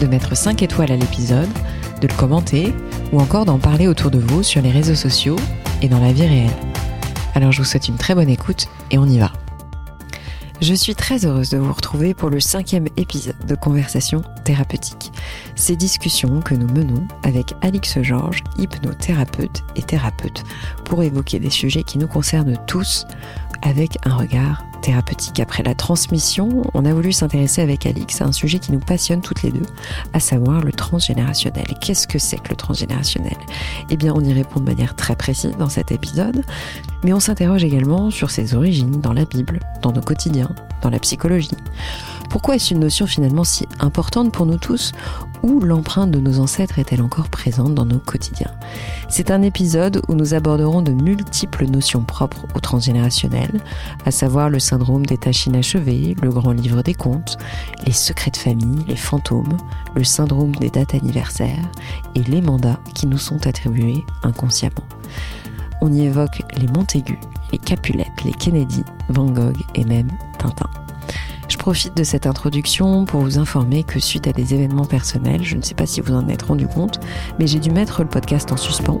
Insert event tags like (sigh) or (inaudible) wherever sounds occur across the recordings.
de mettre 5 étoiles à l'épisode, de le commenter ou encore d'en parler autour de vous sur les réseaux sociaux et dans la vie réelle. Alors je vous souhaite une très bonne écoute et on y va. Je suis très heureuse de vous retrouver pour le cinquième épisode de Conversation thérapeutique. Ces discussions que nous menons avec Alix Georges, hypnothérapeute et thérapeute, pour évoquer des sujets qui nous concernent tous avec un regard thérapeutique. Après la transmission, on a voulu s'intéresser avec Alix à un sujet qui nous passionne toutes les deux, à savoir le transgénérationnel. Qu'est-ce que c'est que le transgénérationnel? Eh bien, on y répond de manière très précise dans cet épisode, mais on s'interroge également sur ses origines dans la Bible, dans nos quotidiens, dans la psychologie. Pourquoi est-ce une notion finalement si importante pour nous tous? Où l'empreinte de nos ancêtres est-elle encore présente dans nos quotidiens C'est un épisode où nous aborderons de multiples notions propres au transgénérationnel, à savoir le syndrome des tâches inachevées, le grand livre des contes, les secrets de famille, les fantômes, le syndrome des dates anniversaires et les mandats qui nous sont attribués inconsciemment. On y évoque les Montaigu, les Capulet, les Kennedy, Van Gogh et même Tintin. Je profite de cette introduction pour vous informer que suite à des événements personnels, je ne sais pas si vous en êtes rendu compte, mais j'ai dû mettre le podcast en suspens.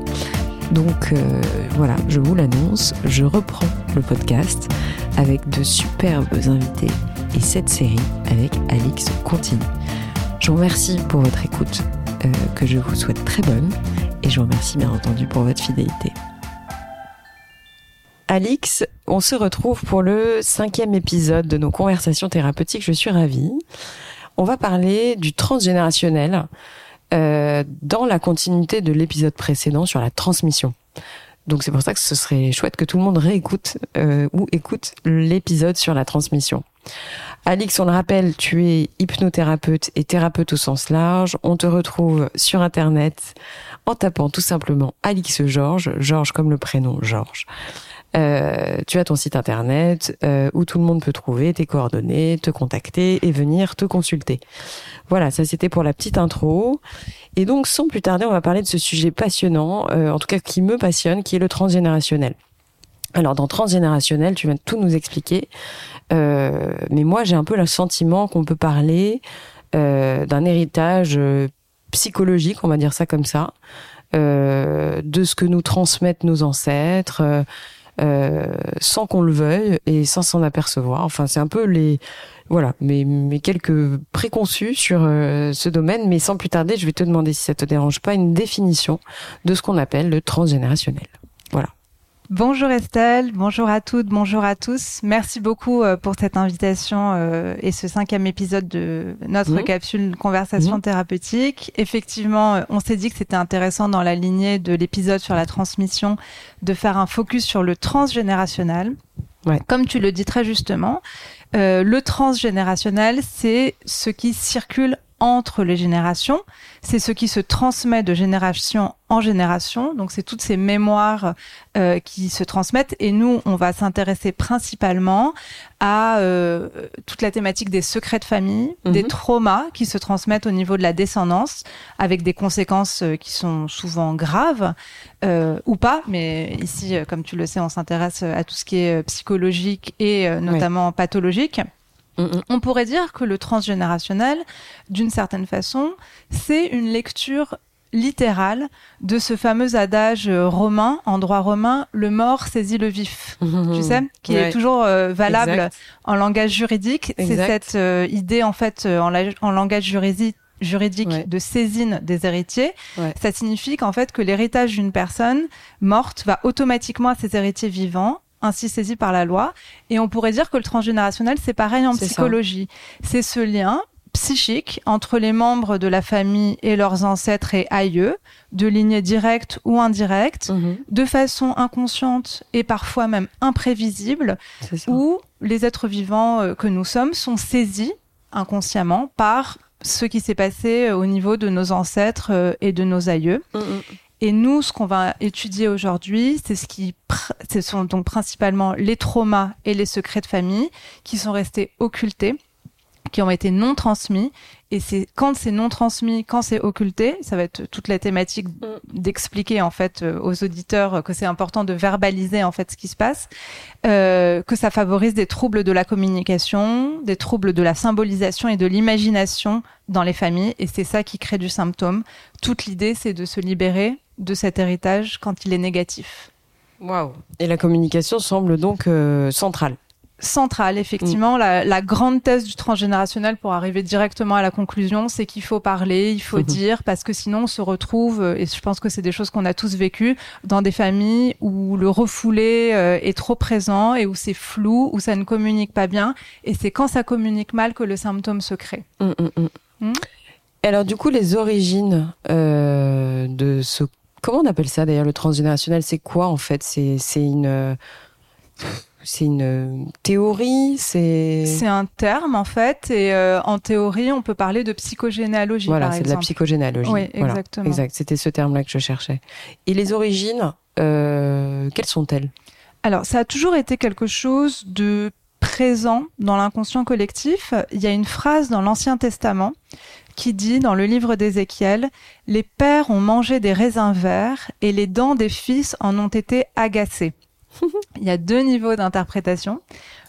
Donc euh, voilà, je vous l'annonce, je reprends le podcast avec de superbes invités et cette série avec Alix continue. Je vous remercie pour votre écoute, euh, que je vous souhaite très bonne, et je vous remercie bien entendu pour votre fidélité. Alix, on se retrouve pour le cinquième épisode de nos conversations thérapeutiques. Je suis ravie. On va parler du transgénérationnel euh, dans la continuité de l'épisode précédent sur la transmission. Donc c'est pour ça que ce serait chouette que tout le monde réécoute euh, ou écoute l'épisode sur la transmission. Alix, on le rappelle, tu es hypnothérapeute et thérapeute au sens large. On te retrouve sur Internet en tapant tout simplement Alix Georges, Georges comme le prénom Georges. Euh, tu as ton site internet euh, où tout le monde peut trouver tes coordonnées, te contacter et venir te consulter. Voilà, ça c'était pour la petite intro. Et donc sans plus tarder, on va parler de ce sujet passionnant, euh, en tout cas qui me passionne, qui est le transgénérationnel. Alors dans transgénérationnel, tu de tout nous expliquer, mais moi j'ai un peu le sentiment qu'on peut parler d'un héritage psychologique, on va dire ça comme ça, de ce que nous transmettent nos ancêtres euh, sans qu'on le veuille et sans s'en apercevoir. Enfin, c'est un peu les voilà, mes, mes quelques préconçus sur euh, ce domaine. Mais sans plus tarder, je vais te demander si ça te dérange pas une définition de ce qu'on appelle le transgénérationnel. Voilà. Bonjour Estelle, bonjour à toutes, bonjour à tous. Merci beaucoup euh, pour cette invitation euh, et ce cinquième épisode de notre mmh. capsule Conversation mmh. thérapeutique. Effectivement, euh, on s'est dit que c'était intéressant dans la lignée de l'épisode sur la transmission de faire un focus sur le transgénérationnel. Ouais. Comme tu le dis très justement, le transgénérationnel, c'est ce qui circule entre les générations. C'est ce qui se transmet de génération en génération. Donc c'est toutes ces mémoires euh, qui se transmettent. Et nous, on va s'intéresser principalement à euh, toute la thématique des secrets de famille, des mhm. traumas qui se transmettent au niveau de la descendance, avec des conséquences euh, qui sont souvent graves ou pas. Mais ici, comme tu le sais, on s'intéresse à tout ce qui est psychologique et notamment pathologique. On pourrait dire que le transgénérationnel, d'une certaine façon, c'est une lecture littérale de ce fameux adage euh, romain, en droit romain, le mort saisit le vif, (laughs) tu sais, qui est toujours euh, valable en langage juridique. C'est cette euh, idée, en fait, en, langage juridique, juridique de saisine des héritiers. Ça signifie qu'en fait, que l'héritage d'une personne morte va automatiquement à ses héritiers vivants ainsi saisi par la loi. Et on pourrait dire que le transgénérationnel, c'est pareil en psychologie. C'est ce lien psychique entre les membres de la famille et leurs ancêtres et aïeux, de lignée directe ou indirecte, mhm. de façon inconsciente et parfois même imprévisible, où les êtres vivants euh, que nous sommes sont saisis inconsciemment par ce qui s'est passé au niveau de nos ancêtres et de nos aïeux. Mm. Et nous, ce qu'on va étudier aujourd'hui, c'est ce qui, ce sont donc principalement les traumas et les secrets de famille qui sont restés occultés, qui ont été non transmis. Et c'est quand c'est non transmis, quand c'est occulté, ça va être toute la thématique mm. d'expliquer en fait euh, aux auditeurs que c'est important de verbaliser en fait ce qui se passe, euh, que ça favorise des troubles de la communication, des troubles de la symbolisation et de l'imagination dans les familles. Et c'est ça qui crée du symptôme. Toute l'idée, c'est de se libérer de cet héritage quand il est négatif. Waouh Et la communication semble donc euh, centrale. Centrale, effectivement. Mm. La, grande thèse du transgénérationnel, pour arriver directement à la conclusion, c'est qu'il faut parler, il faut mm-hmm. dire, parce que sinon on se retrouve, et je pense que c'est des choses qu'on a tous vécues, dans des familles où le refoulé euh, est trop présent et où c'est flou, où ça ne communique pas bien. Et c'est quand ça communique mal que le symptôme se crée. Mm, mm, alors du coup, les origines euh, de ce Comment on appelle ça d'ailleurs le transgénérationnel? C'est quoi en fait? C'est une c'est une théorie, c'est c'est un terme en fait et euh, en théorie on peut parler de psychogénéalogie. Voilà, c'est de la psychogénéalogie. Oui, exactement. Exact, c'était ce terme-là que je cherchais. Et les origines, euh, quelles sont-elles? Alors ça a toujours été quelque chose de présent dans l'inconscient collectif. Il y a une phrase dans l'Ancien Testament qui dit dans le livre d'Ézéchiel, Les pères ont mangé des raisins verts et les dents des fils en ont été agacées. (laughs) Il y a deux niveaux d'interprétation.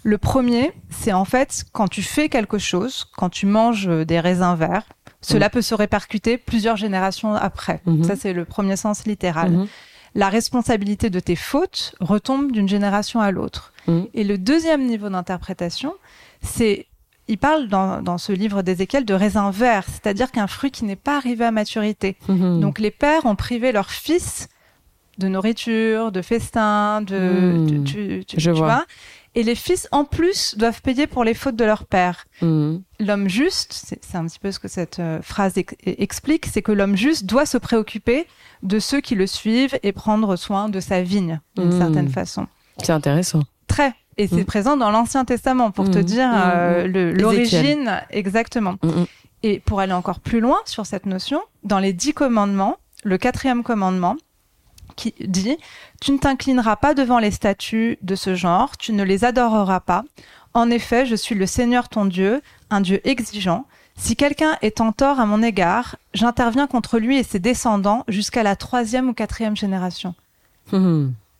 Le premier, c'est en fait quand tu fais quelque chose, quand tu manges des raisins verts, cela peut se répercuter plusieurs générations après. Mm-hmm. Ça, c'est le premier sens littéral. Mm-hmm. La responsabilité de tes fautes retombe d'une génération à l'autre. Mm. Et le deuxième niveau d'interprétation, c'est il parle dans, ce livre d'Ézéchiel de raisin vert, c'est-à-dire qu'un fruit qui n'est pas arrivé à maturité. Mhm. Donc les pères ont privé leurs fils de nourriture, de festin, de, mhm. tu, Je vois. Et les fils, en plus, doivent payer pour les fautes de leur père. Mhm. L'homme juste, c'est un petit peu ce que cette euh, phrase explique, c'est que l'homme juste doit se préoccuper de ceux qui le suivent et prendre soin de sa vigne, d'une certaine façon. C'est intéressant. Très. Et c'est mm. présent dans l'Ancien Testament pour te dire euh, l'origine exactement. Et pour aller encore plus loin sur cette notion, dans les dix commandements, le quatrième commandement qui dit Tu ne t'inclineras pas devant les statues de ce genre, tu ne les adoreras pas. En effet, je suis le Seigneur ton Dieu, un Dieu exigeant. Si quelqu'un est en tort à mon égard, j'interviens contre lui et ses descendants jusqu'à la troisième ou quatrième génération.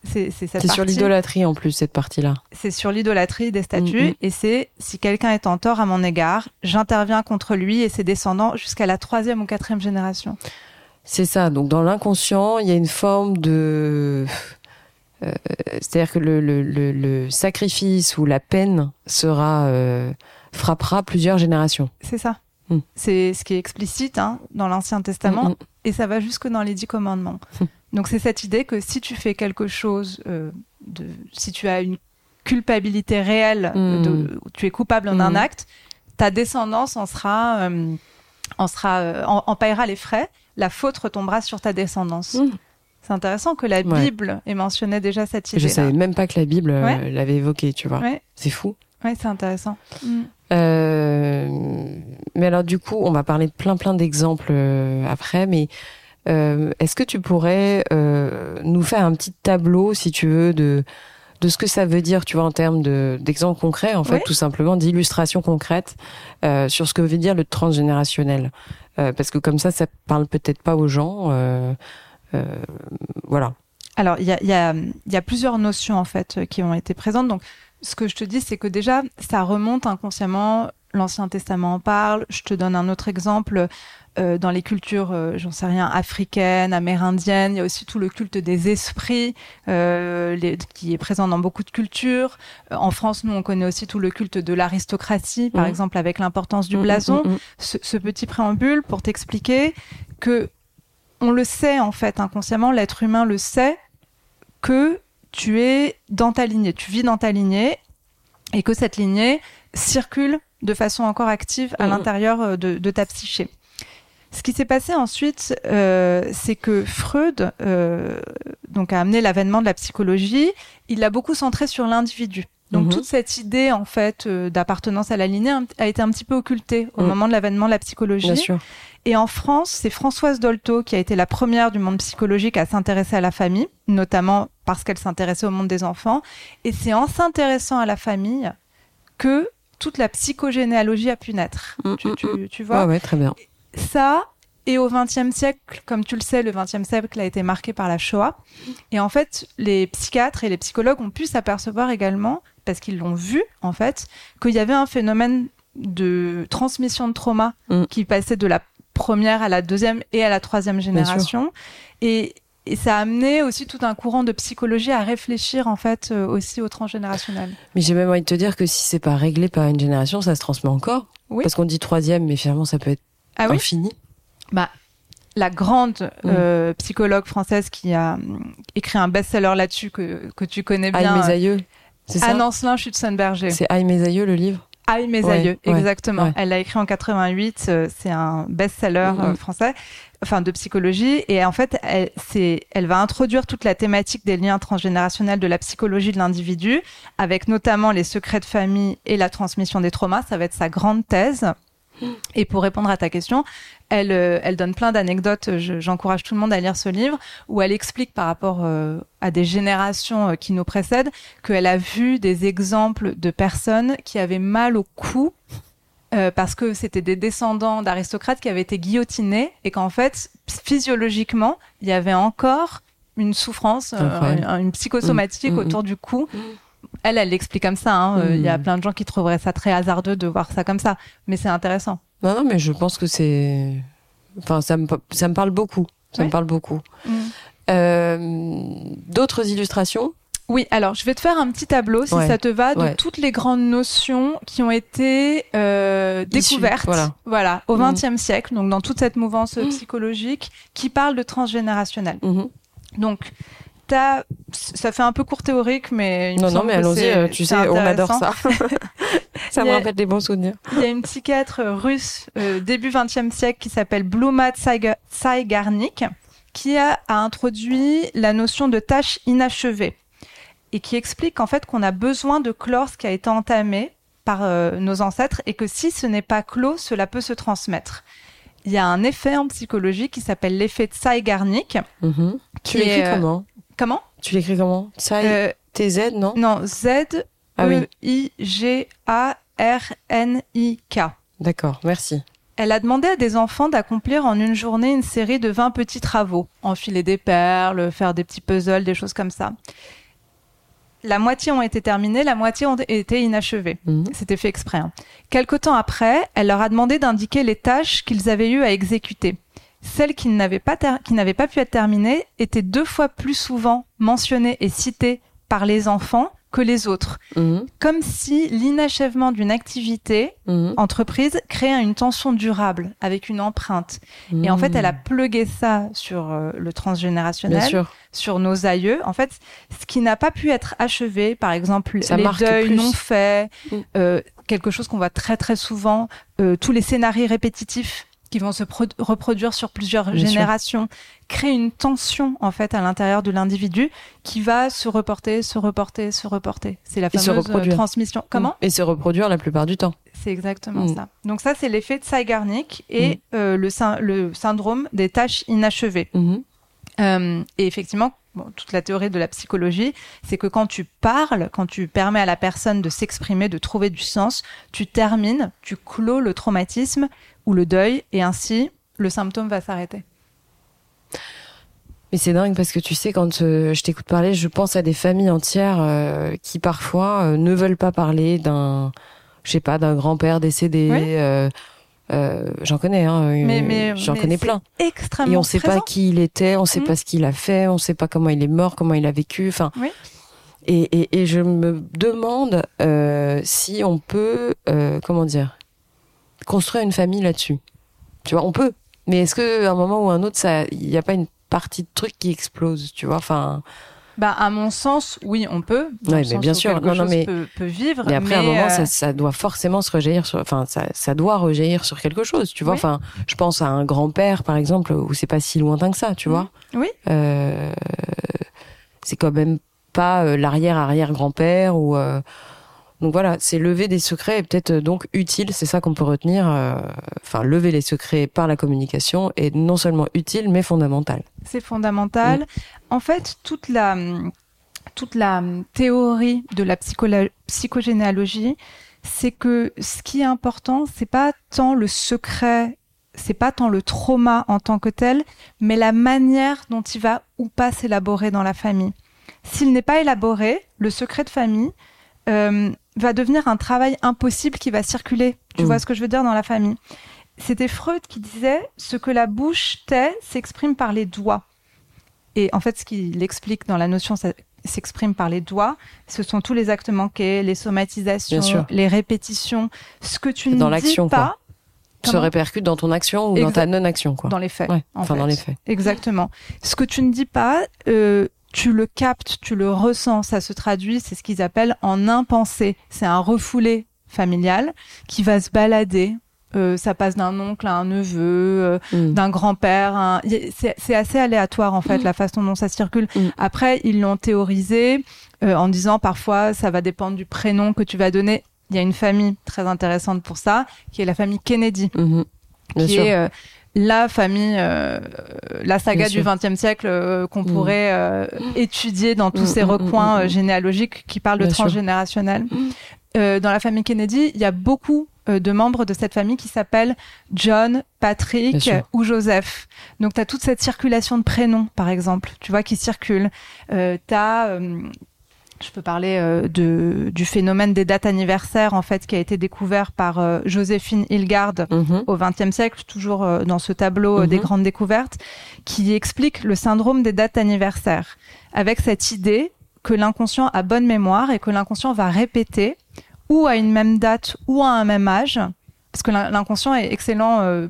C'est sur l'idolâtrie en plus cette partie-là. C'est sur l'idolâtrie des statues mm, mm. et c'est si quelqu'un est en tort à mon égard, j'interviens contre lui et ses descendants jusqu'à la troisième ou quatrième génération. C'est ça. Donc dans l'inconscient, il y a une forme de, euh, c'est-à-dire que le, sacrifice ou la peine sera euh, frappera plusieurs générations. C'est ça. Mm. C'est ce qui est explicite hein, dans l'Ancien Testament et ça va jusque dans les dix commandements. Donc c'est cette idée que si tu fais quelque chose, euh, de, si tu as une culpabilité réelle, de, tu es coupable d'un hmm. acte, ta descendance en sera, en sera, euh, en, paiera les frais. La faute retombera sur ta descendance. Hmm. C'est intéressant que la Bible ait mentionné déjà cette idée. Je savais même pas que la Bible l'avait évoqué, tu vois. C'est fou. Oui, c'est intéressant. mais alors du coup, on va parler de plein plein d'exemples après, mais euh, est-ce que tu pourrais euh, nous faire un petit tableau, si tu veux, de de ce que ça veut dire, tu vois, en termes de d'exemples concrets, en fait, tout simplement, d'illustrations concrètes euh, sur ce que veut dire le transgénérationnel, parce que comme ça, ça parle peut-être pas aux gens, voilà. Alors, il y a, y, a, y a plusieurs notions en fait qui ont été présentes. Donc, ce que je te dis, c'est que déjà, ça remonte inconsciemment. L'Ancien Testament en parle. Je te donne un autre exemple. Euh, dans les cultures, euh, j'en sais rien, africaines, amérindiennes. Il y a aussi tout le culte des esprits euh, les, qui est présent dans beaucoup de cultures. en France, nous, on connaît aussi tout le culte de l'aristocratie, par mmh. exemple avec l'importance du mmh, blason. Mmh, ce, ce, petit préambule pour t'expliquer que on le sait en fait inconsciemment, l'être humain le sait que tu es dans ta lignée, tu vis dans ta lignée et que cette lignée circule de façon encore active à l'intérieur de, de ta psyché. Ce qui s'est passé ensuite, euh, c'est que Freud euh, donc a amené l'avènement de la psychologie. Il l'a beaucoup centré sur l'individu. Donc Mhm. toute cette idée en fait euh, d'appartenance à la lignée a été un petit peu occultée au Mhm. moment de l'avènement de la psychologie. Bien sûr. Et en France, c'est Françoise Dolto qui a été la première du monde psychologique à s'intéresser à la famille, notamment parce qu'elle s'intéressait au monde des enfants. Et c'est en s'intéressant à la famille que toute la psychogénéalogie a pu naître. Mm, Tu, mm, tu- tu vois ouais, très bien. ça et au XXe siècle, comme tu le sais, le XXe siècle a été marqué par la Shoah. Et en fait, les psychiatres et les psychologues ont pu s'apercevoir également, parce qu'ils l'ont vu en fait, qu'il y avait un phénomène de transmission de trauma Mm. qui passait de la première à la deuxième et à la troisième génération. Et, et ça a amené aussi tout un courant de psychologie à réfléchir en fait euh, aussi au transgénérationnel. Mais j'ai même envie de te dire que si c'est pas réglé par une génération, ça se transmet encore. Oui. Parce qu'on dit troisième, mais finalement ça peut être Ah oui infini. bah, la grande euh, psychologue française qui a hum, écrit un best-seller là-dessus que, que tu connais Aïe bien, mes aïeux. C'est ça Anne Ancelin Schutzenberger. C'est Aïe mes aïeux le livre Aïe mes Ouais, aïeux, ouais, exactement. ouais. Elle l'a écrit en 88, euh, c'est un best-seller euh, Mhm. français, enfin de psychologie, et en fait, elle, elle va introduire toute la thématique des liens transgénérationnels de la psychologie de l'individu, avec notamment les secrets de famille et la transmission des traumas. Ça va être sa grande thèse. Et pour répondre à ta question, elle, euh, elle donne plein d'anecdotes. Je- J'encourage tout le monde à lire ce livre où elle explique par rapport euh, à des générations euh, qui nous précèdent qu'elle a vu des exemples de personnes qui avaient mal au cou euh, parce que c'était des descendants d'aristocrates qui avaient été guillotinés et qu'en fait, physiologiquement, il y avait encore une souffrance, euh, une psychosomatique Mm, mm, autour du cou. Elle, elle l'explique comme ça. hein. Euh, Il y a Mm. plein de gens qui trouveraient ça très hasardeux de voir ça comme ça, mais c'est intéressant. Non, non, mais je pense que c'est. Enfin, ça me, ça me parle beaucoup. Ça Ouais. me parle beaucoup. Euh, D'autres illustrations? Oui, alors je vais te faire un petit tableau, si Ouais, ça te va, de ouais. toutes les grandes notions qui ont été euh, découvertes voilà. au Mhm. XXe siècle, donc dans toute cette mouvance euh, psychologique qui parle de transgénérationnel. Mhm. Donc, t'as- ça fait un peu court théorique, mais il me Non, non, mais allons-y, euh, tu sais, on adore ça. (laughs) ça me rappelle des bons souvenirs. Il y a une psychiatre russe euh, début XXe siècle qui s'appelle Bluma Tsaiga- Tsaigarnik qui a, a introduit la notion de tâche inachevée et qui explique en fait qu'on a besoin de clore ce qui a été entamé par euh, nos ancêtres et que si ce n'est pas clos, cela peut se transmettre. Il y a un effet en psychologie qui s'appelle l'effet Tsaigarnik. Mhm. Tu qui l'écris est, euh, comment? Comment? Tu l'écris comment? Ça, Euh, TZ, non? Non, Z Ah oui, E I G A R N I K. d'accord, merci. Elle a demandé à des enfants d'accomplir en une journée une série de 20 petits travaux. Enfiler des perles, faire des petits puzzles, des choses comme ça. La moitié ont été terminés, la moitié ont été inachevés. Mhm. C'était fait exprès. hein. Quelque temps après, elle leur a demandé d'indiquer les tâches qu'ils avaient eu à exécuter. Celles qui n'avaient pas, qui n'avaient pas pu être terminées étaient deux fois plus souvent mentionnées et citées par les enfants que les autres. Mhm. Comme si l'inachèvement d'une activité Mhm. entreprise créait une tension durable avec une empreinte. Et en fait, elle a plugué ça sur euh, le transgénérationnel, sur nos aïeux. En fait, ce qui n'a pas pu être achevé, par exemple, Ça les deuils plus. non faits, Mm. euh, quelque chose qu'on voit très très souvent, euh, tous les scénarios répétitifs qui vont se pro- reproduire sur plusieurs Bien sûr. générations, créent une tension en fait à l'intérieur de l'individu qui va se reporter, se reporter, se reporter. C'est la fameuse euh, transmission. Comment Et se reproduire la plupart du temps. c'est exactement Mm. ça. Donc ça, c'est l'effet de Zeigarnik et Mm. euh, le, syn- le syndrome des tâches inachevées. Mhm. Euh, et effectivement, bon, toute la théorie de la psychologie, c'est que quand tu parles, quand tu permets à la personne de s'exprimer, de trouver du sens, tu termines, tu clôt le traumatisme ou le deuil, et ainsi, le symptôme va s'arrêter. Mais c'est dingue parce que tu sais, quand euh, je t'écoute parler, je pense à des familles entières euh, qui parfois euh, ne veulent pas parler d'un, je sais pas, d'un grand-père décédé. Oui. euh, j'en connais, hein, Mais, mais j'en mais connais plein. Extrêmement Et on sait présent. pas qui il était, on sait Mhm. pas ce qu'il a fait, on sait pas comment il est mort, comment il a vécu. Enfin, Oui. et, et, et je me demande si on peut, comment dire, construire une famille là-dessus. Tu vois, on peut. Mais est-ce que à un moment ou un autre, ça, il n'y a pas une partie de truc qui explose, tu vois Enfin, Bah, à mon sens, oui, on peut. dans Ouais, mais bien sûr. quelque Non, mais- peut, peut vivre. mais après, à un moment, euh, ça, ça doit forcément se rejaillir sur, enfin, ça, ça doit rejaillir sur quelque chose, tu vois. Oui. Enfin, je pense à un grand-père, par exemple, où c'est pas si lointain que ça, tu vois. Oui. Euh, c'est quand même pas euh, l'arrière-arrière-grand-père ou, euh, Donc voilà, c'est lever des secrets et peut-être donc utile, c'est ça qu'on peut retenir. Enfin, lever les secrets par la communication est non seulement utile mais fondamental. C'est fondamental. Mm. En fait, toute la toute la théorie de la psychogénéalogie, c'est que ce qui est important, c'est pas tant le secret, c'est pas tant le trauma en tant que tel, mais la manière dont il va ou pas s'élaborer dans la famille. S'il n'est pas élaboré, le secret de famille euh, va devenir un travail impossible qui va circuler. Tu mmh. vois ce que je veux dire dans la famille? C'était Freud qui disait ce que la bouche tait s'exprime par les doigts. Et en fait, ce qu'il explique dans la notion s'exprime par les doigts, ce sont tous les actes manqués, les somatisations, les répétitions, ce que tu dans ne dis pas. Se répercute dans ton action ou dans ta non-action, quoi. Dans les faits. enfin, dans les faits. Exactement. Ce que tu ne dis pas, euh, tu le captes, tu le ressens, ça se traduit, c'est ce qu'ils appellent en impensé. C'est un refoulé familial qui va se balader euh, ça passe d'un oncle à un neveu, euh, mm. d'un grand-père. C'est assez aléatoire en fait mm. la façon dont ça circule. Mm. Après, ils l'ont théorisé euh, en disant parfois ça va dépendre du prénom que tu vas donner. Il y a une famille très intéressante pour ça, qui est la famille Kennedy, mm-hmm. qui est la famille, la saga du XXe siècle qu'on pourrait étudier dans tous ces recoins généalogiques qui parlent de transgénérationnel. dans la famille Kennedy, il y a beaucoup euh, de membres de cette famille qui s'appellent John, Patrick ou Joseph. Donc tu as toute cette circulation de prénoms, par exemple, tu vois, qui circule. Euh, tu as... Euh, je peux parler euh, de, du phénomène des dates anniversaires, en fait, qui a été découvert par Joséphine Hilgard mhm. au XXe siècle, toujours dans ce tableau des mhm. grandes découvertes, qui explique le syndrome des dates anniversaires, avec cette idée que l'inconscient a bonne mémoire et que l'inconscient va répéter ou à une même date ou à un même âge, parce que l'inconscient est excellent, euh,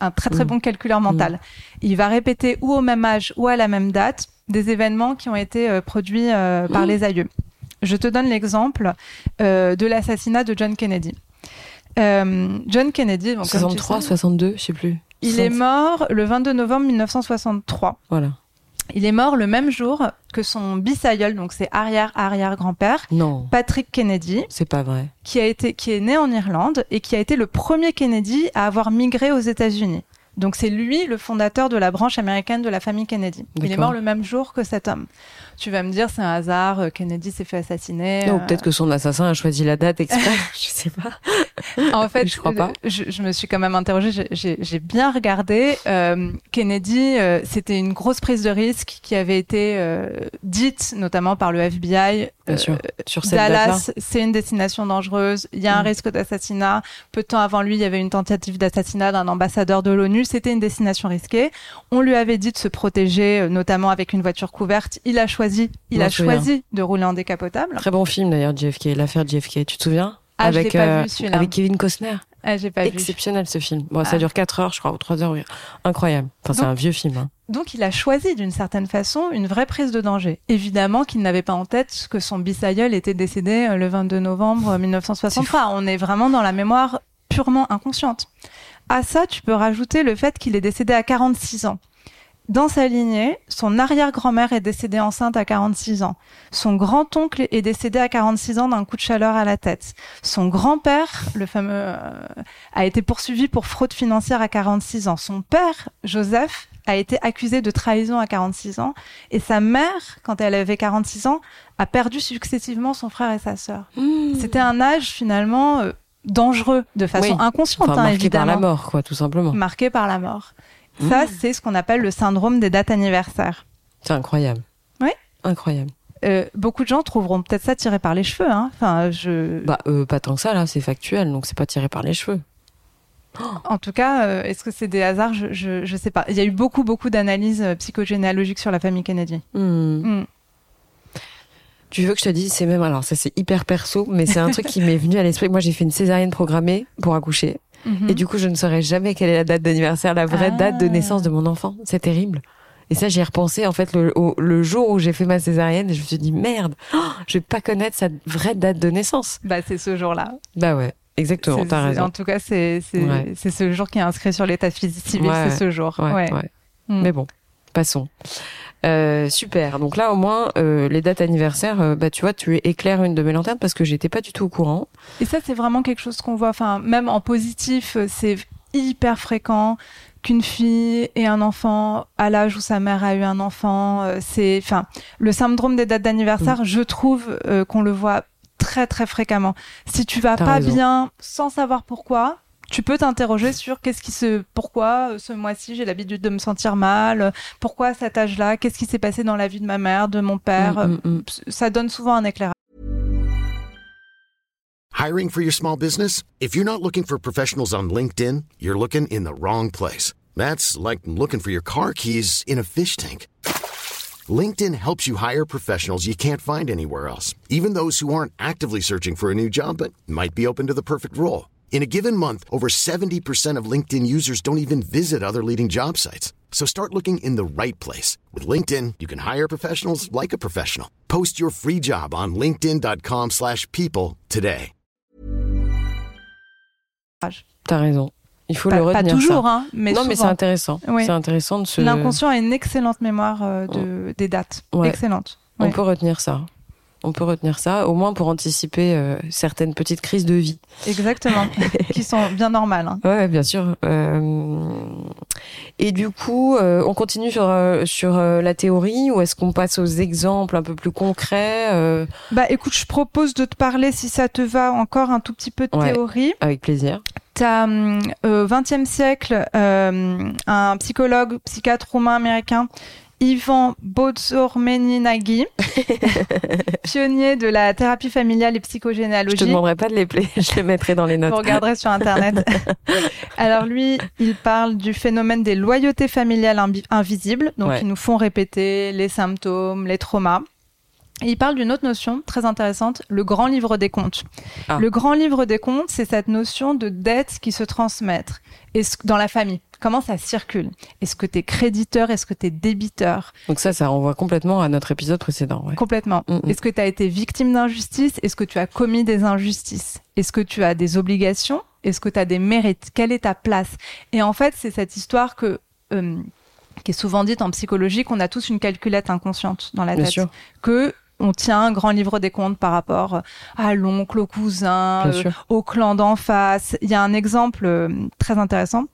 un très très mm. bon calculeur mental. Mm. Il va répéter ou au même âge ou à la même date des événements qui ont été euh, produits euh, par mm. les aïeux. Je te donne l'exemple de l'assassinat de John Kennedy. John Kennedy, donc, 63, 62, je sais plus. Il est mort le 22 novembre 1963. Voilà. Il est mort le même jour que son bisaïeul, donc c'est arrière-arrière-grand-père, Patrick Kennedy. C'est pas vrai. Qui a été, qui est né en Irlande et qui a été le premier Kennedy à avoir migré aux États-Unis. Donc c'est lui le fondateur de la branche américaine de la famille Kennedy. Il est mort le même jour que cet homme. Tu vas me dire c'est un hasard, euh, Kennedy s'est fait assassiner. Non, euh. peut-être que son assassin a choisi la date exprès, (laughs) je sais pas. (laughs) En fait, je crois pas. Je, me suis quand même interrogée, j'ai bien regardé. Euh, Kennedy, c'était une grosse prise de risque qui avait été dite notamment par le FBI. Bien sûr. Sur cette Dallas, c'est une destination dangereuse. Il y a un mm. risque d'assassinat. Peu de temps avant lui, il y avait une tentative d'assassinat d'un ambassadeur de l'ONU. C'était une destination risquée. On lui avait dit de se protéger, notamment avec une voiture couverte. Il a choisi il a choisi de rouler en décapotable. Très bon film d'ailleurs, JFK, l'affaire JFK. Tu te souviens ah, avec, pas vu, euh, avec Kevin Costner. Ah, j'ai pas Exceptionnel ce film. Bon, ça ah. dure 4 heures, je crois, ou 3 heures. Incroyable. Enfin, c'est un vieux film. Hein. Donc, il a choisi d'une certaine façon une vraie prise de danger. Évidemment qu'il n'avait pas en tête que son bisaïeul était décédé euh, le 22 novembre 1963. On est vraiment dans la mémoire purement inconsciente. À ça, tu peux rajouter le fait qu'il est décédé à 46 ans. Dans sa lignée, son arrière-grand-mère est décédée enceinte à 46 ans. Son grand-oncle est décédé à 46 ans d'un coup de chaleur à la tête. Son grand-père, le fameux, euh, a été poursuivi pour fraude financière à 46 ans. Son père, Joseph, a été accusé de trahison à 46 ans. Et sa mère, quand elle avait 46 ans, a perdu successivement son frère et sa sœur. Mmh. C'était un âge finalement euh, dangereux de façon inconsciente, enfin, hein, marqué par la mort, quoi, tout simplement. Marqué par la mort. Ça, mmh. c'est ce qu'on appelle le syndrome des dates anniversaires. C'est incroyable. Oui. Incroyable. Euh, beaucoup de gens trouveront peut-être ça tiré par les cheveux. Hein. Enfin, je. Bah, euh, pas tant que ça là. C'est factuel, donc c'est pas tiré par les cheveux. (gasps) En tout cas, euh, est-ce que c'est des hasards? Je, je, je, sais pas. Il y a eu beaucoup, beaucoup d'analyses psychogénéalogiques sur la famille Kennedy. Mmh. Mmh. Tu veux que je te dise, c'est même, alors ça c'est hyper perso, mais c'est un truc qui m'est venu à l'esprit. Moi j'ai fait une césarienne programmée pour accoucher. Et du coup, je ne saurais jamais quelle est la date d'anniversaire, la vraie date de naissance de mon enfant. C'est terrible. Et ça, j'y ai repensé en fait le, le jour où j'ai fait ma césarienne je me suis dit merde, oh, je vais pas connaître sa vraie date de naissance. Bah c'est ce jour-là. Bah ouais, exactement. T'as raison. En tout cas, c'est c'est c'est ce jour qui est inscrit sur l'état civil, c'est ce jour. Ouais. ouais. Mm. Mais bon, passons. Euh, super. Donc là, au moins, euh, les dates anniversaires, euh, bah tu vois, tu éclaires une de mes lanternes parce que j'étais pas du tout au courant. Et ça, c'est vraiment quelque chose qu'on voit. Enfin, même en positif, c'est hyper fréquent qu'une fille ait un enfant à l'âge où sa mère a eu un enfant. c'est, enfin, le syndrome des dates d'anniversaire, mm. je trouve qu'on le voit très très fréquemment. Si tu vas pas bien sans savoir pourquoi, tu peux t'interroger sur qu'est-ce qui se, pourquoi euh, ce mois-ci j'ai l'habitude de me sentir mal, pourquoi cet âge-là, qu'est-ce qui s'est passé dans la vie de ma mère, de mon père. Mm, mm, mm. Ça donne souvent un éclairage. Hiring for your small business? If you're not looking for professionals on LinkedIn, you're looking in the wrong place. That's like looking for your car keys in a fish tank. LinkedIn helps you hire professionals you can't find anywhere else, even those who aren't actively searching for a new job but might be open to the perfect role. In a given month, over 70% of LinkedIn users don't even visit other leading job sites. So start looking in the right place. With LinkedIn, you can hire professionals like a professional. Post your free job on linkedin.com slash people today. T'as raison. Il faut le retenir. Pas toujours, hein, mais Non, mais c'est intéressant. Oui. C'est intéressant de se... L'inconscient a une excellente mémoire euh, de, oh. des dates. Ouais. Excellente. On peut retenir ça on peut retenir ça, au moins pour anticiper euh, certaines petites crises de vie. Exactement, (laughs) qui sont bien normales. Hein. Ouais, bien sûr. Euh... Et du coup, euh, on continue sur sur la théorie ou est-ce qu'on passe aux exemples un peu plus concrets Bah, écoute, je propose de te parler, si ça te va, encore un tout petit peu de théorie. Avec plaisir. T'as au XXe siècle un psychologue, psychiatre roumain américain Ivan Bozormeninagi, (laughs) pionnier de la thérapie familiale et psychogénéalogie. Je te demanderai pas de les plaire, je les mettrai dans les notes. Vous regarderez sur internet. (laughs) Alors lui, il parle du phénomène des loyautés familiales invisibles, donc qui nous font répéter les symptômes, les traumas. Et il parle d'une autre notion très intéressante, le grand livre des comptes. Ah. Le grand livre des comptes, c'est cette notion de dette qui se transmettent dans la famille. Comment ça circule? Est-ce que tu es créditeur? Est-ce que tu es débiteur? Donc ça, ça renvoie complètement à notre épisode précédent. Complètement. Mm, mm. Est-ce que tu as été victime d'injustice? Est-ce que tu as commis des injustices? Est-ce que tu as des obligations? Est-ce que tu as des mérites? Quelle est ta place? Et en fait, c'est cette histoire que... Euh, qui est souvent dite en psychologie qu'on a tous une calculette inconsciente dans la tête. Sûr. Que on tient un grand livre des comptes par rapport à l'oncle, au cousin, euh, au clan d'en face. Il y a un exemple euh, très intéressant.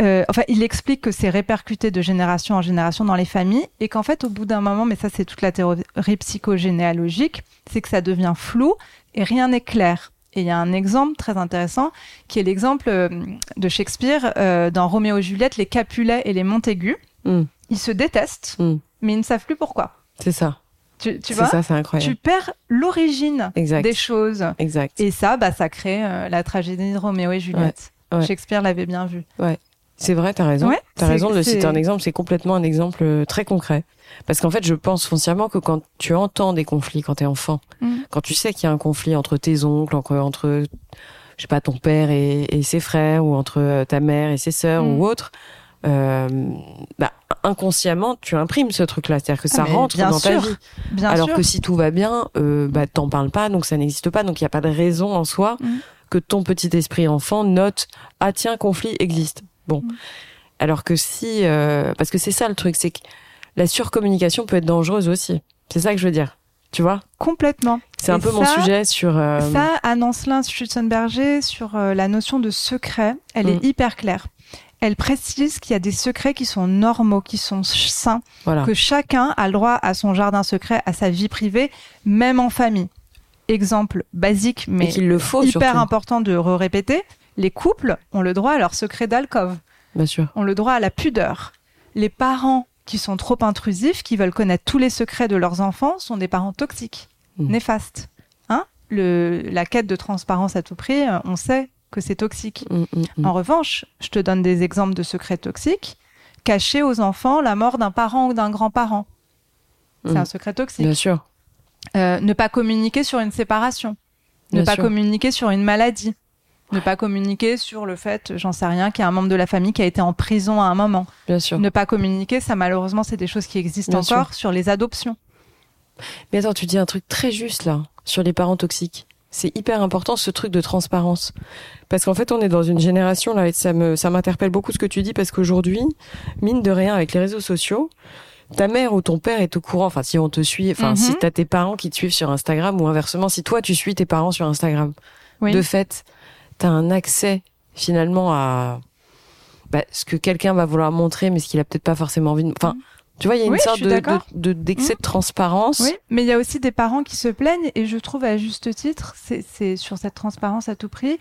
Euh, enfin, il explique que c'est répercuté de génération en génération dans les familles et qu'en fait, au bout d'un moment, mais ça c'est toute la théorie psychogénéalogique, c'est que ça devient flou et rien n'est clair. Et il y a un exemple très intéressant qui est l'exemple de Shakespeare dans Roméo et Juliette, les Capulet et les Montaigu. Hmm. Ils se détestent, hmm. mais ils ne savent plus pourquoi. C'est ça. Tu, tu vois ça, c'est incroyable. Tu perds l'origine des choses. Exact. Et ça, bah, ça crée euh, la tragédie de Roméo et Juliette. Shakespeare l'avait bien vu. Ouais. C'est vrai, t'as raison. Ouais, t'as raison de le citer un exemple. C'est complètement un exemple euh, très concret. Parce qu'en fait, je pense foncièrement que quand tu entends des conflits quand t'es enfant, mm. quand tu sais qu'il y a un conflit entre tes oncles, entre, entre je sais pas, ton père et, et ses frères, ou entre euh, ta mère et ses sœurs, mm. ou autre, euh, bah, inconsciemment, tu imprimes ce truc-là, c'est-à-dire que ça ah, rentre dans ta vie. Alors que si tout va bien, euh, bah, t'en parles pas, donc ça n'existe pas, donc il n'y a pas de raison en soi mm. que ton petit esprit enfant note ah tiens conflit existe. Bon, mm. alors que si, euh, parce que c'est ça le truc, c'est que la surcommunication peut être dangereuse aussi. C'est ça que je veux dire. Tu vois? Complètement. C'est un peu mon sujet sur. Euh... Ça, Anne Ancelin Schutzenberger, sur euh, la notion de secret, elle est mm. hyper claire elle précise qu'il y a des secrets qui sont normaux, qui sont sains, que chacun a le droit à son jardin secret, à sa vie privée, même en famille. Exemple basique, mais le faut, hyper important de répéter les couples ont le droit à leur secret d'alcove. Bien sûr. Ont le droit à la pudeur. Les parents qui sont trop intrusifs, qui veulent connaître tous les secrets de leurs enfants, sont des parents toxiques, mmh. néfastes. Hein? Le, la quête de transparence à tout prix, on sait que c'est toxique. Mm, mm, mm. En revanche, je te donne des exemples de secrets toxiques. Cacher aux enfants la mort d'un parent ou d'un grand-parent. C'est un secret toxique. Bien sûr. Euh, ne pas communiquer sur une séparation. ne pas communiquer sur une maladie. Ne pas communiquer sur le fait, j'en sais rien, qu'il y a un membre de la famille qui a été en prison à un moment. Bien sûr. Ne pas communiquer, ça malheureusement, c'est des choses qui existent encore sur les adoptions. Mais attends, tu dis un truc très juste là, sur les parents toxiques. C'est hyper important ce truc de transparence. Parce qu'en fait, on est dans une génération là, et ça me, ça m'interpelle beaucoup ce que tu dis parce qu'aujourd'hui, mine de rien, avec les réseaux sociaux, ta mère ou ton père est au courant. Enfin, si on te suit, enfin, si Mhm. t'as tes parents qui te suivent sur Instagram ou inversement, si toi tu suis tes parents sur Instagram, Oui. de fait, t'as un accès finalement à bah, ce que quelqu'un va vouloir montrer, mais ce qu'il a peut-être pas forcément envie. De... Enfin, tu vois, il y a une Oui, sorte de, d'accord. de, de- d'excès de transparence. Oui, mais il y a aussi des parents qui se plaignent, et je trouve à juste titre, c'est sur cette transparence à tout prix,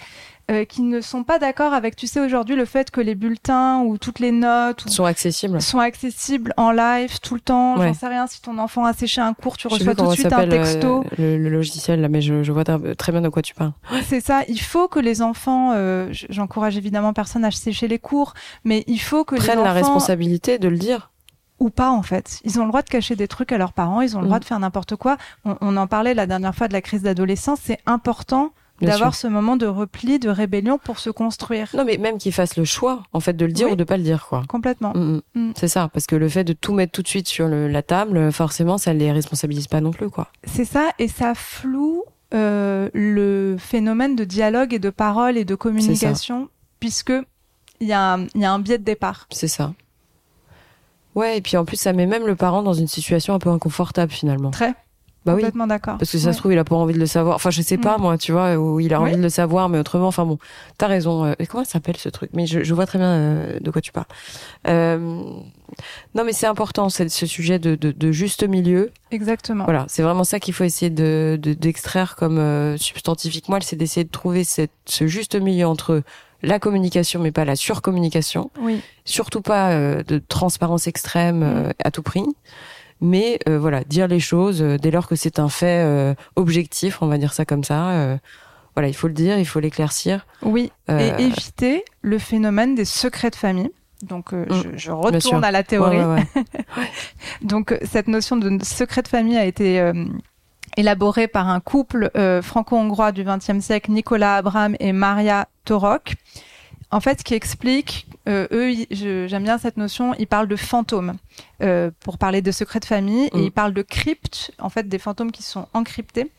euh, qui ne sont pas d'accord avec, tu sais, aujourd'hui, le fait que les bulletins ou toutes les notes ou- sont accessibles. sont accessibles en live tout le temps. Ouais. J'en sais rien, si ton enfant a séché un cours, tu Je reçois tout de suite un texto. euh, le, le logiciel là, mais je, je vois très bien de quoi tu parles. C'est ça, il faut que les enfants, euh, j'encourage évidemment personne à sécher les cours, mais il faut que les Prennent enfants, la responsabilité de le dire. Ou pas en fait, ils ont le droit de cacher des trucs à leurs parents, ils ont le Mm. droit de faire n'importe quoi. On, on en parlait la dernière fois de la crise d'adolescence, c'est important d'avoir ce moment de repli, de rébellion pour se construire. Non, mais même qu'ils fassent le choix, en fait, de le dire Oui. ou de pas le dire, quoi. Complètement. Mm, mm. Mm. C'est ça, parce que le fait de tout mettre tout de suite sur le- la table, forcément, ça les responsabilise pas non plus, quoi. C'est ça, et ça floue euh, le phénomène de dialogue et de parole et de communication, puisque il y, y a un biais de départ. C'est ça. Ouais, et puis en plus, ça met même le parent dans une situation un peu inconfortable, finalement. Très, Bah oui. complètement d'accord. Parce que ça Ouais. se trouve, il a pas envie de le savoir. Enfin, je sais pas, Mm. moi, tu vois, où il a Oui. envie de le savoir, mais autrement, enfin bon, t'as raison. Euh, et comment ça s'appelle ce truc? Mais je, je vois très bien euh, de quoi tu parles. Euh, non, mais c'est important, c'est ce sujet de, de, de juste milieu. Exactement. Voilà, c'est vraiment ça qu'il faut essayer de de- d'extraire comme euh, substantifique moelle, c'est d'essayer de trouver cette, ce juste milieu entre la communication, mais pas la surcommunication. Oui. Surtout pas euh, de transparence extrême euh, à tout prix. Mais euh, voilà, dire les choses dès lors que c'est un fait objectif, on va dire ça comme ça. voilà, il faut le dire, il faut l'éclaircir. Oui. Et éviter le phénomène des secrets de famille. Donc, euh, Mm. je, retourne à la théorie. Ouais, ouais, ouais. (laughs) Donc, cette notion de secret de famille a été euh, élaborée par un couple euh, franco-hongrois du XXe siècle, Nicolas Abraham et Maria Torok. En fait, ce qui explique, euh, eux, j'aime bien cette notion, ils parlent de fantômes euh, pour parler de secrets de famille Mm. et ils parlent de cryptes, en fait, des fantômes qui sont encryptés,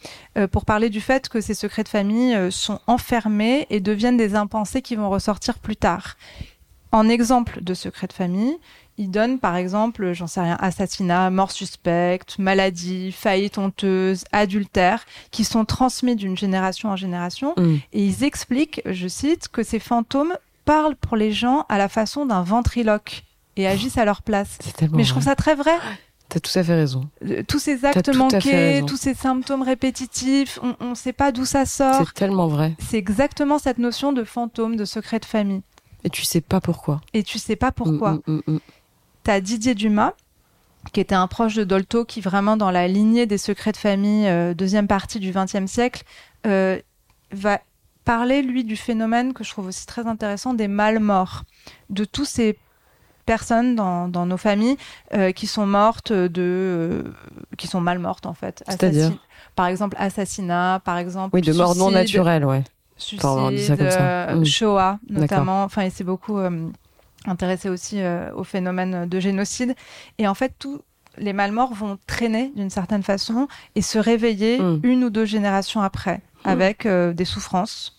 pour parler du fait que ces secrets de famille sont enfermés et deviennent des impensés qui vont ressortir plus tard. En exemple de secret de famille, il donne par exemple, j'en sais rien, assassinat, mort suspecte, maladie, faillite honteuse, adultère, qui sont transmis d'une génération en génération. Mm. Et ils expliquent, je cite, que ces fantômes parlent pour les gens à la façon d'un ventriloque et agissent à leur place. Mais je trouve ça très vrai. T'as tout à fait raison. Euh, Tous ces actes manqués, tous ces symptômes répétitifs, on ne sait pas d'où ça sort. C'est tellement vrai. C'est exactement cette notion de fantôme, de secret de famille. Et tu sais pas pourquoi. Et tu sais pas pourquoi. Mm, mm, mm, Didier Dumas, qui était un proche de Dolto, qui vraiment dans la lignée des secrets de famille, euh, deuxième partie du XXe siècle, euh, va parler, lui, du phénomène que je trouve aussi très intéressant des mâles morts, de tous ces personnes dans, dans nos familles euh, qui sont mortes de qui sont mal mortes en fait C'est-à-dire? Par exemple assassinat par exemple Oui, de mort non naturelle, ouais. suicide, Enfin, on dit ça comme ça. Mm. Shoah notamment. Enfin, il s'est beaucoup intéressé aussi euh, au phénomène de génocide. Et en fait, tous les malmorts vont traîner d'une certaine façon et se réveiller Mm. une ou deux générations après avec euh, des souffrances.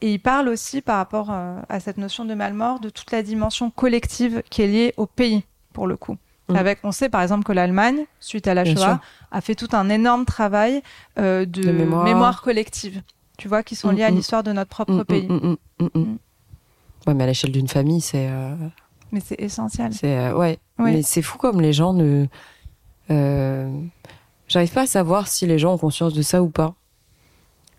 Et il parle aussi par rapport euh, à cette notion de malmort de toute la dimension collective qui est liée au pays pour le coup. Mm. Avec, on sait par exemple que l'Allemagne, suite à la Shoah, a fait tout un énorme travail de, De mémoire. mémoire. collective. Tu vois, qui sont Mm, liés à mm. l'histoire de notre propre Mm, mm, pays. mm, mm, mm, mm. Mm. Ouais, mais à l'échelle d'une famille, c'est. euh, Mais c'est essentiel. C'est euh, ouais, mais c'est fou comme les gens ne. euh, J'arrive pas à savoir si les gens ont conscience de ça ou pas.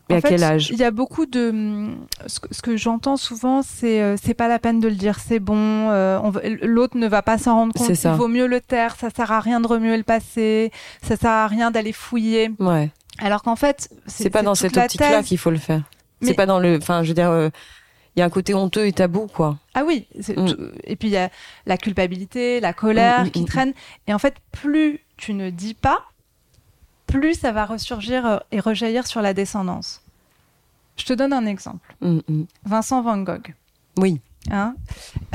Mais En à fait, quel âge? Il y a beaucoup de. hum, Ce que, j'entends souvent, c'est c'est pas la peine de le dire, c'est bon. on L'autre ne va pas s'en rendre compte. C'est ça. Il vaut mieux le taire. Ça sert à rien de remuer le passé. Ça sert à rien d'aller fouiller. Ouais. Alors qu'en fait, C'est pas dans cette optique-là qu'il faut le faire. C'est pas dans le. Enfin, je veux dire, il y a un côté honteux et tabou, quoi. Ah oui. Mm. Et puis il y a la culpabilité, la colère Mm, mm, qui traîne. Et en fait, plus tu ne dis pas, plus ça va ressurgir euh, et rejaillir sur la descendance. Je te donne un exemple. Vincent Van Gogh. Oui. Hein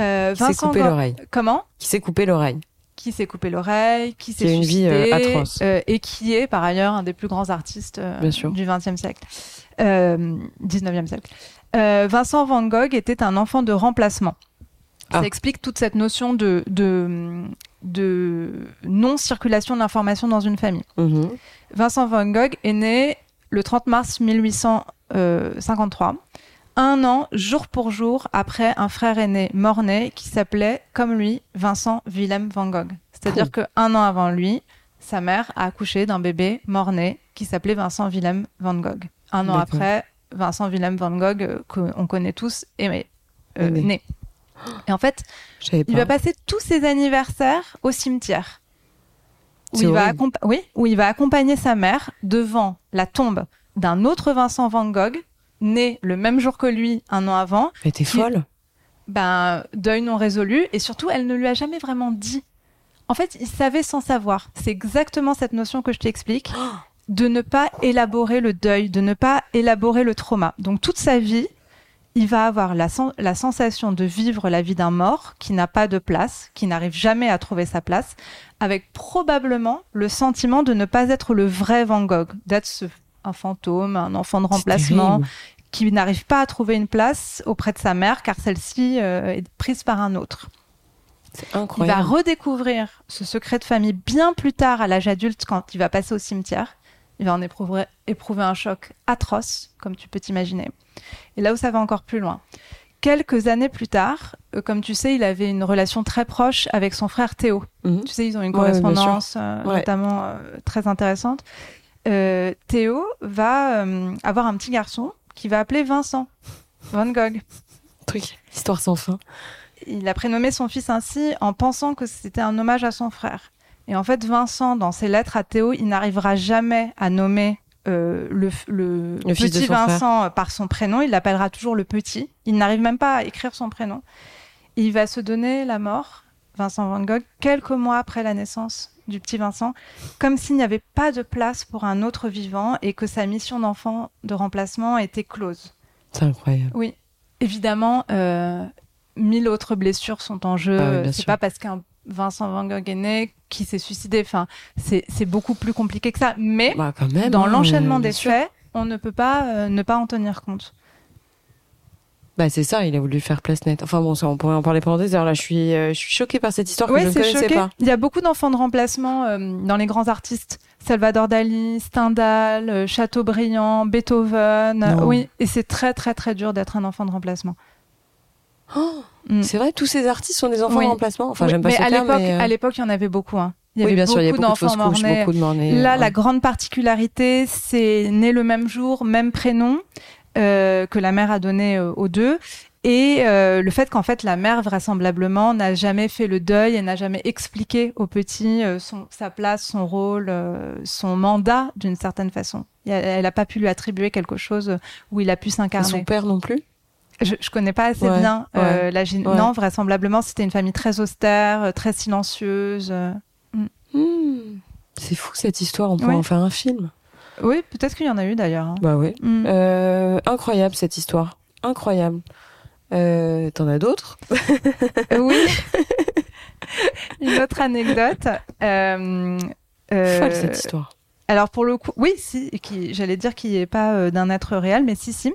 Euh, Qui s'est coupé Van- l'oreille. Comment Qui s'est coupé l'oreille. qui s'est coupé l'oreille, qui s'est une vie euh, atroce. euh, et qui est par ailleurs un des plus grands artistes euh, Bien sûr. du XXe siècle, euh, 19e siècle. Euh, Vincent Van Gogh était un enfant de remplacement. Ça Ah. explique toute cette notion de, de, de non-circulation d'informations dans une famille. Mhm. Vincent Van Gogh est né le 30 mars 1853, un an jour pour jour après un frère aîné mort-né qui s'appelait, comme lui, Vincent Willem Van Gogh. C'est-à-dire que un an avant lui, sa mère a accouché d'un bébé mort-né qui s'appelait Vincent Willem Van Gogh. Un an après, Vincent Willem Van Gogh, euh, qu'on connaît tous, est euh, né. né. Et en fait, il va passer tous ses anniversaires au cimetière. Où il, va oui, où il va accompagner sa mère devant la tombe d'un autre Vincent Van Gogh, né le même jour que lui, un an avant. Mais t'es folle. Ben, deuil non résolu. Et surtout, elle ne lui a jamais vraiment dit. En fait, il savait sans savoir. C'est exactement cette notion que je t'explique. De ne pas élaborer le deuil, de ne pas élaborer le trauma. Donc, toute sa vie, il va avoir la, sen- la sensation de vivre la vie d'un mort qui n'a pas de place, qui n'arrive jamais à trouver sa place, avec probablement le sentiment de ne pas être le vrai Van Gogh, d'être un fantôme, un enfant de remplacement, qui n'arrive pas à trouver une place auprès de sa mère car celle-ci euh, est prise par un autre. C'est Il va incroyable. redécouvrir ce secret de famille bien plus tard à l'âge adulte quand il va passer au cimetière. Il va en éprouver, éprouver un choc atroce, comme tu peux t'imaginer. Et là où ça va encore plus loin. Quelques années plus tard, euh, comme tu sais, il avait une relation très proche avec son frère Théo. Mhm. Tu sais, ils ont une Ouais, correspondance euh, Ouais. notamment euh, très intéressante. Théo va avoir un petit garçon qui va appeler Vincent Van Gogh. (laughs) Truc. Histoire sans fin. Il a prénommé son fils ainsi en pensant que c'était un hommage à son frère. Et en fait, Vincent, dans ses lettres à Théo, il n'arrivera jamais à nommer euh, le, le, Le fils de petit frère. Vincent par son prénom. Il l'appellera toujours le petit. Il n'arrive même pas à écrire son prénom. Et il va se donner la mort, Vincent Van Gogh, quelques mois après la naissance du petit Vincent, comme s'il n'y avait pas de place pour un autre vivant et que sa mission d'enfant de remplacement était close. C'est incroyable. Oui, évidemment, euh, mille autres blessures sont en jeu. Ah oui, c'est pas parce qu'un Vincent Van Gogh est né qui s'est suicidé. Enfin, c'est beaucoup plus compliqué que ça. Mais Bah, quand même. dans hein, l'enchaînement des sûr. faits, on ne peut pas euh, ne pas en tenir compte. Bah, c'est ça, il a voulu faire place nette. Enfin bon, ça, on pourrait en parler pendant des heures. Là, je suis, euh, je suis choquée par cette histoire que je ne connaissais choqué. pas. Il y a beaucoup d'enfants de remplacement euh, dans les grands artistes. Salvador Dali, Stendhal, euh, Chateaubriand, Beethoven. Non. oui, et c'est très très très dur d'être un enfant de remplacement. Mm. C'est vrai, tous ces artistes sont des enfants Oui. remplacement. Enfin, Oui, j'aime pas mais ce à terme, l'époque, mais, euh, à l'époque, il y en avait beaucoup. Hein. Il y oui, avait bien sûr, il y a beaucoup de d'enfants couches, beaucoup de. Là, ouais. la grande particularité, c'est né le même jour, même prénom euh, que la mère a donné euh, aux deux. Et euh, le fait qu'en fait la mère vraisemblablement n'a jamais fait le deuil et n'a jamais expliqué au petit euh, son, sa place, son rôle, euh, son mandat d'une certaine façon. Elle n'a pas pu lui attribuer quelque chose où il a pu Et son s'incarner. père non plus? Je, je connais pas assez Ouais, bien euh, la gé- ouais. Non, vraisemblablement c'était une famille très austère, euh, très silencieuse. euh. Hmm. C'est fou cette histoire, on pourrait en faire un film. Oui, peut-être qu'il y en a eu d'ailleurs. hein. Bah oui. Mm. Euh, incroyable cette histoire. Incroyable. Euh, T'en as d'autres? Oui. (laughs) Une autre anecdote. Folle cette histoire. Alors pour le coup, oui, si, qui, j'allais dire qu'il n'est pas euh, d'un être réel, mais si, si.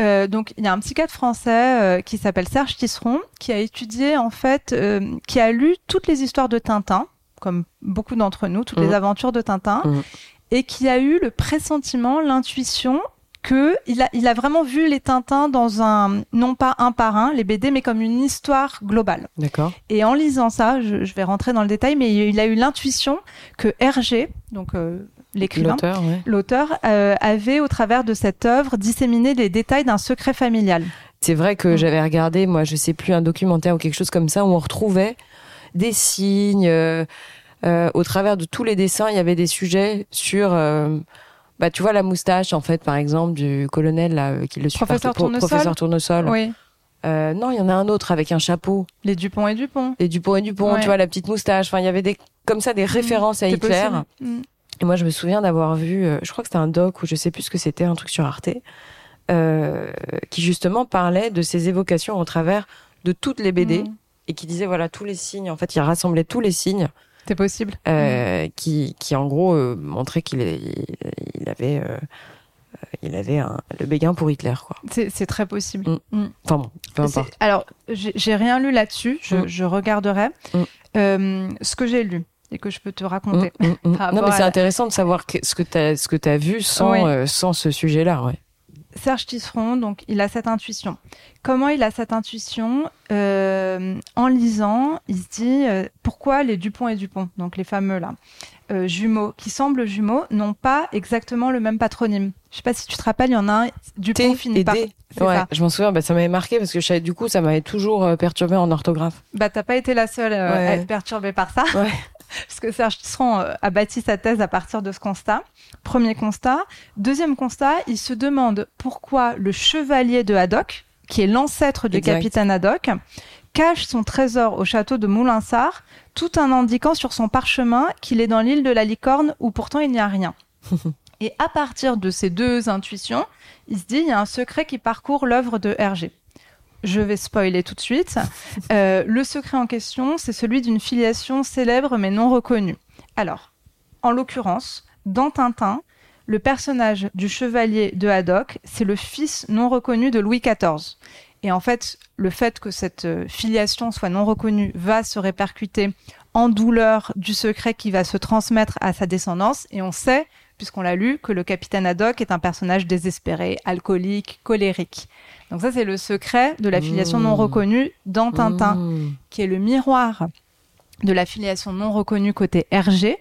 Euh, donc il y a un psychiatre français euh, qui s'appelle Serge Tisseron, qui a étudié en fait, qui a lu toutes les histoires de Tintin, comme beaucoup d'entre nous, toutes les aventures de Tintin, Mhm. et qui a eu le pressentiment, l'intuition que il a, il a vraiment vu les Tintins dans un, non pas un par un, les BD, mais comme une histoire globale. D'accord. Et en lisant ça, je, je vais rentrer dans le détail, mais il a eu l'intuition que Hergé, donc l'écrivain, L'auteur, ouais. euh, avait au travers de cette œuvre disséminé les détails d'un secret familial. C'est vrai que Mm. j'avais regardé, moi, je sais plus, un documentaire ou quelque chose comme ça où on retrouvait des signes. euh, euh, au travers de tous les dessins, il y avait des sujets sur. bah, tu vois, la moustache, en fait, par exemple, du colonel là, qui le suit Professeur partout, Tournesol Professeur Tournesol. Oui, Euh, non, il y en a un autre avec un chapeau. les Dupont et Dupont. Et Dupont et Dupont, Ouais. tu vois, la petite moustache. Enfin, il y avait des, comme ça des références à Hitler. Et moi, je me souviens d'avoir vu, euh, je crois que c'était un doc ou je sais plus ce que c'était, un truc sur Arte, euh, qui justement parlait de ces évocations au travers de toutes les BD Mm. et qui disait voilà tous les signes. En fait, il rassemblait tous les signes. C'est possible. Euh, qui, qui en gros euh, montrait qu'il il avait il avait un, le béguin pour Hitler quoi. C'est très possible. Mm. Mm. Enfin bon, peu importe. Alors j'ai rien lu là-dessus. Je, mm. je regarderai ce que j'ai lu et que je peux te raconter. (laughs) non mais c'est intéressant de savoir ce que tu as ce que as vu sans sans ce sujet-là. Ouais. Serge Tisseron, donc, il a cette intuition. Comment il a cette intuition euh, En lisant, il se dit euh, pourquoi les Dupont et Dupont, donc les fameux là, euh, jumeaux, qui semblent jumeaux, n'ont pas exactement le même patronyme. Je sais pas si tu te rappelles, il y en a un, Dupont finit par. Ouais, je m'en souviens, bah, ça m'avait marqué parce que je, du coup, ça m'avait toujours perturbé en orthographe. Bah, t'as pas été la seule à être perturbée par ça. Ouais. (laughs) parce que Serge Tisseron a bâti sa thèse à partir de ce constat. Premier constat. Deuxième constat, il se demande pourquoi le chevalier de Haddock, qui est l'ancêtre du capitaine Haddock, cache son trésor au château de Moulinsart, tout en indiquant sur son parchemin qu'il est dans l'île de la Licorne où pourtant il n'y a rien. (laughs) Et à partir de ces deux intuitions, il se dit il y a un secret qui parcourt l'œuvre de Hergé. Je vais spoiler tout de suite. Euh, le secret en question, c'est celui d'une filiation célèbre mais non reconnue. Alors, en l'occurrence, dans Tintin, le personnage du chevalier de Haddock, c'est le fils non reconnu de Louis XIV. Et en fait, le fait que cette euh, filiation soit non reconnue va se répercuter en douleur du secret qui va se transmettre à sa descendance. Et on sait, puisqu'on l'a lu, que le capitaine Haddock est un personnage désespéré, alcoolique, colérique. Donc ça, c'est le secret de la filiation non mmh. reconnue dans Tintin, mmh. qui est le miroir de la filiation non reconnue côté Hergé,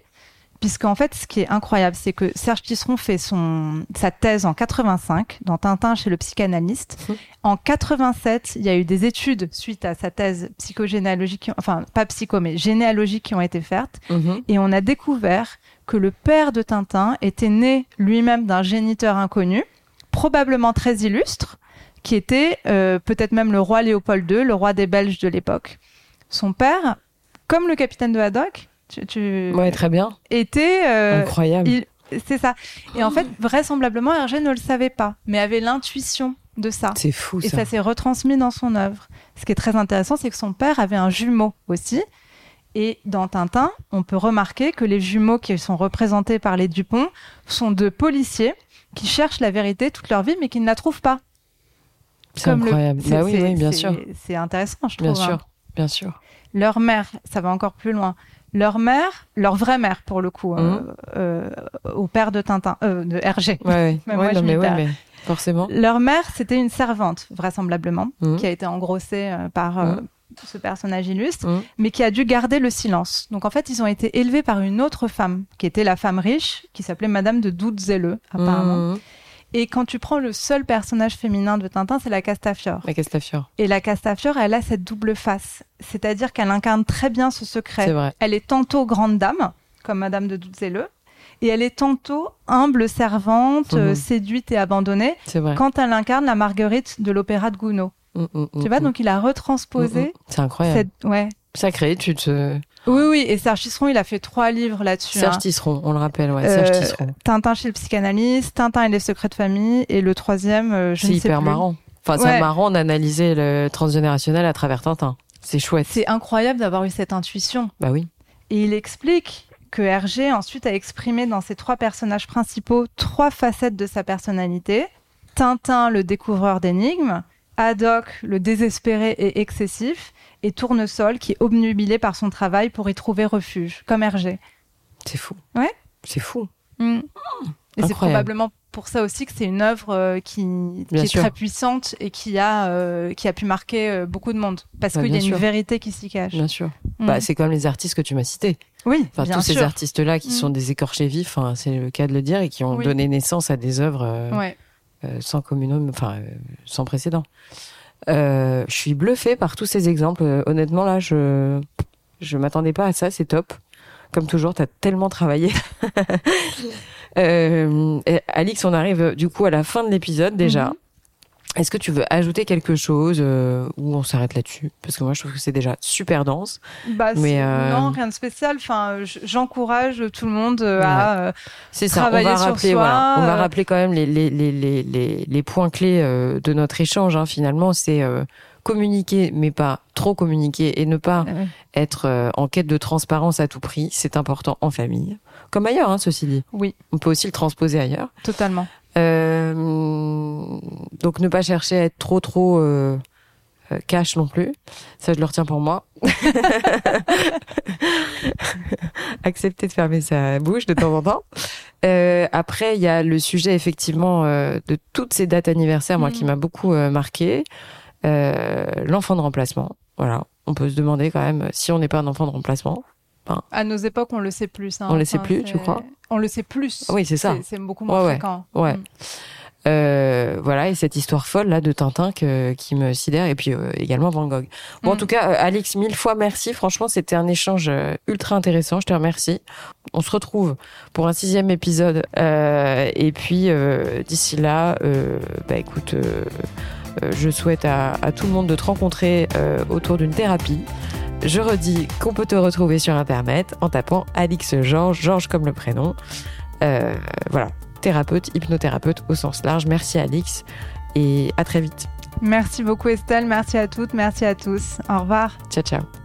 puisqu'en fait, ce qui est incroyable, c'est que Serge Tisseron fait son, sa thèse en 85 dans Tintin chez le psychanalyste. Mmh. En 87, il y a eu des études suite à sa thèse psychogénéalogique, enfin pas psycho, mais généalogique qui ont été faites, mmh. et on a découvert que le père de Tintin était né lui-même d'un géniteur inconnu, probablement très illustre, qui était euh, peut-être même le roi Léopold II, le roi des Belges de l'époque. Son père, comme le capitaine de Haddock, tu, ouais, très bien. Était euh, incroyable. C'est ça. Et en fait, vraisemblablement, Hergé ne le savait pas, mais avait l'intuition de ça. C'est fou. Et ça, s'est retransmis dans son œuvre. Ce qui est très intéressant, c'est que son père avait un jumeau aussi. Et dans Tintin, on peut remarquer que les jumeaux qui sont représentés par les Dupont sont deux policiers qui cherchent la vérité toute leur vie, mais qui ne la trouvent pas. C'est incroyable. bah oui, oui, bien sûr. C'est intéressant, je trouve. Bien hein. sûr, bien sûr. Leur mère, ça va encore plus loin leur mère, leur vraie mère pour le coup, hein, mhm. euh, au père de Tintin, euh, de Hergé. Ouais, (laughs) moi, je mais, mais forcément. Leur mère, c'était une servante, vraisemblablement, mhm. qui a été engrossée euh, par mhm. ce personnage illustre, mais qui a dû garder le silence. Donc en fait, ils ont été élevés par une autre femme, qui était la femme riche, qui s'appelait Madame de Doudzelleux, apparemment. Et quand tu prends le seul personnage féminin de Tintin, c'est la Castafiore. La Castafiore. Et la Castafiore, elle a cette double face. C'est-à-dire qu'elle incarne très bien ce secret. C'est vrai. Elle est tantôt grande dame, comme Madame de Doudzelleux, et elle est tantôt humble servante, mhm. euh, séduite et abandonnée, C'est vrai. quand elle incarne la Marguerite de l'opéra de Gounod. Mm, mm, mm, tu vois, donc il a retransposé. C'est incroyable. Cette... Ouais. Sacré, tu te. Oui, oui, et Serge Tisseron, il a fait trois livres là-dessus. Serge hein. Tisseron, on le rappelle, ouais, Serge euh, Tisseron. Tintin chez le psychanalyste, Tintin et les secrets de famille, et le troisième, euh, je ne sais C'est hyper marrant. Enfin, c'est marrant d'analyser le transgénérationnel à travers Tintin. C'est chouette. C'est incroyable d'avoir eu cette intuition. Bah oui. Et il explique que Hergé ensuite a exprimé dans ses trois personnages principaux trois facettes de sa personnalité. Tintin, le découvreur d'énigmes, Haddock, le désespéré et excessif, et Tournesol qui est obnubilé par son travail pour y trouver refuge, comme Hergé. C'est fou. Ouais. C'est fou. Mm. Et c'est probablement pour ça aussi que c'est une œuvre euh, qui, est très puissante et qui a, euh, qui a pu marquer euh, beaucoup de monde. Parce qu'il y a une vérité qui s'y cache. Bien sûr. Mm. Bah, c'est comme les artistes que tu m'as cités. Oui, enfin, tous ces artistes-là qui mm. sont des écorchés vifs, c'est le cas de le dire, et qui ont donné naissance à des œuvres sans commune, enfin, sans précédent. Euh, je suis bluffée par tous ces exemples. Euh, honnêtement, là, je je m'attendais pas à ça. C'est top. Comme toujours, tu as tellement travaillé. (laughs) euh, Alix, on arrive du coup à la fin de l'épisode déjà. Mhm. Est-ce que tu veux ajouter quelque chose euh, ou on s'arrête là-dessus? Parce que moi, je trouve que c'est déjà super dense. Bah, mais euh... Non, rien de spécial. Enfin, j'encourage tout le monde euh, à euh, c'est ça. On va rappeler, voilà, on va rappeler quand même les les les les les, points clés de notre échange. Hein, finalement, c'est communiquer, mais pas trop communiquer et ne pas être en quête de transparence à tout prix, c'est important en famille. Comme ailleurs, hein, ceci dit. Oui. On peut aussi le transposer ailleurs. Totalement. Euh, donc ne pas chercher à être trop trop euh, euh, cash non plus. Ça, je le retiens pour moi. (laughs) Accepter de fermer sa bouche de temps en temps. Euh, après, il y a le sujet effectivement euh, de toutes ces dates anniversaires, moi, qui mm. m'a beaucoup euh, marqué. L'enfant de remplacement. Voilà. On peut se demander quand même si on n'est pas un enfant de remplacement. À nos époques, on le sait plus. Hein. On le sait plus, tu crois? On le sait plus. Oui, c'est ça. C'est beaucoup moins fréquent. Ouais. Mm. Euh, voilà, et cette histoire folle là de Tintin que, qui me sidère, et puis euh, également Van Gogh. Bon, en mm. tout cas, euh, Alix, mille fois merci. Franchement, c'était un échange ultra intéressant. Je te remercie. On se retrouve pour un sixième épisode. et puis d'ici là, bah écoute, je souhaite à, à, tout le monde de te rencontrer autour d'une thérapie. Je redis qu'on peut te retrouver sur internet en tapant Alix Georges, Georges comme le prénom. voilà, thérapeute, hypnothérapeute au sens large. Merci Alix et à très vite. Merci beaucoup Estelle, merci à toutes, merci à tous. Au revoir. Ciao ciao.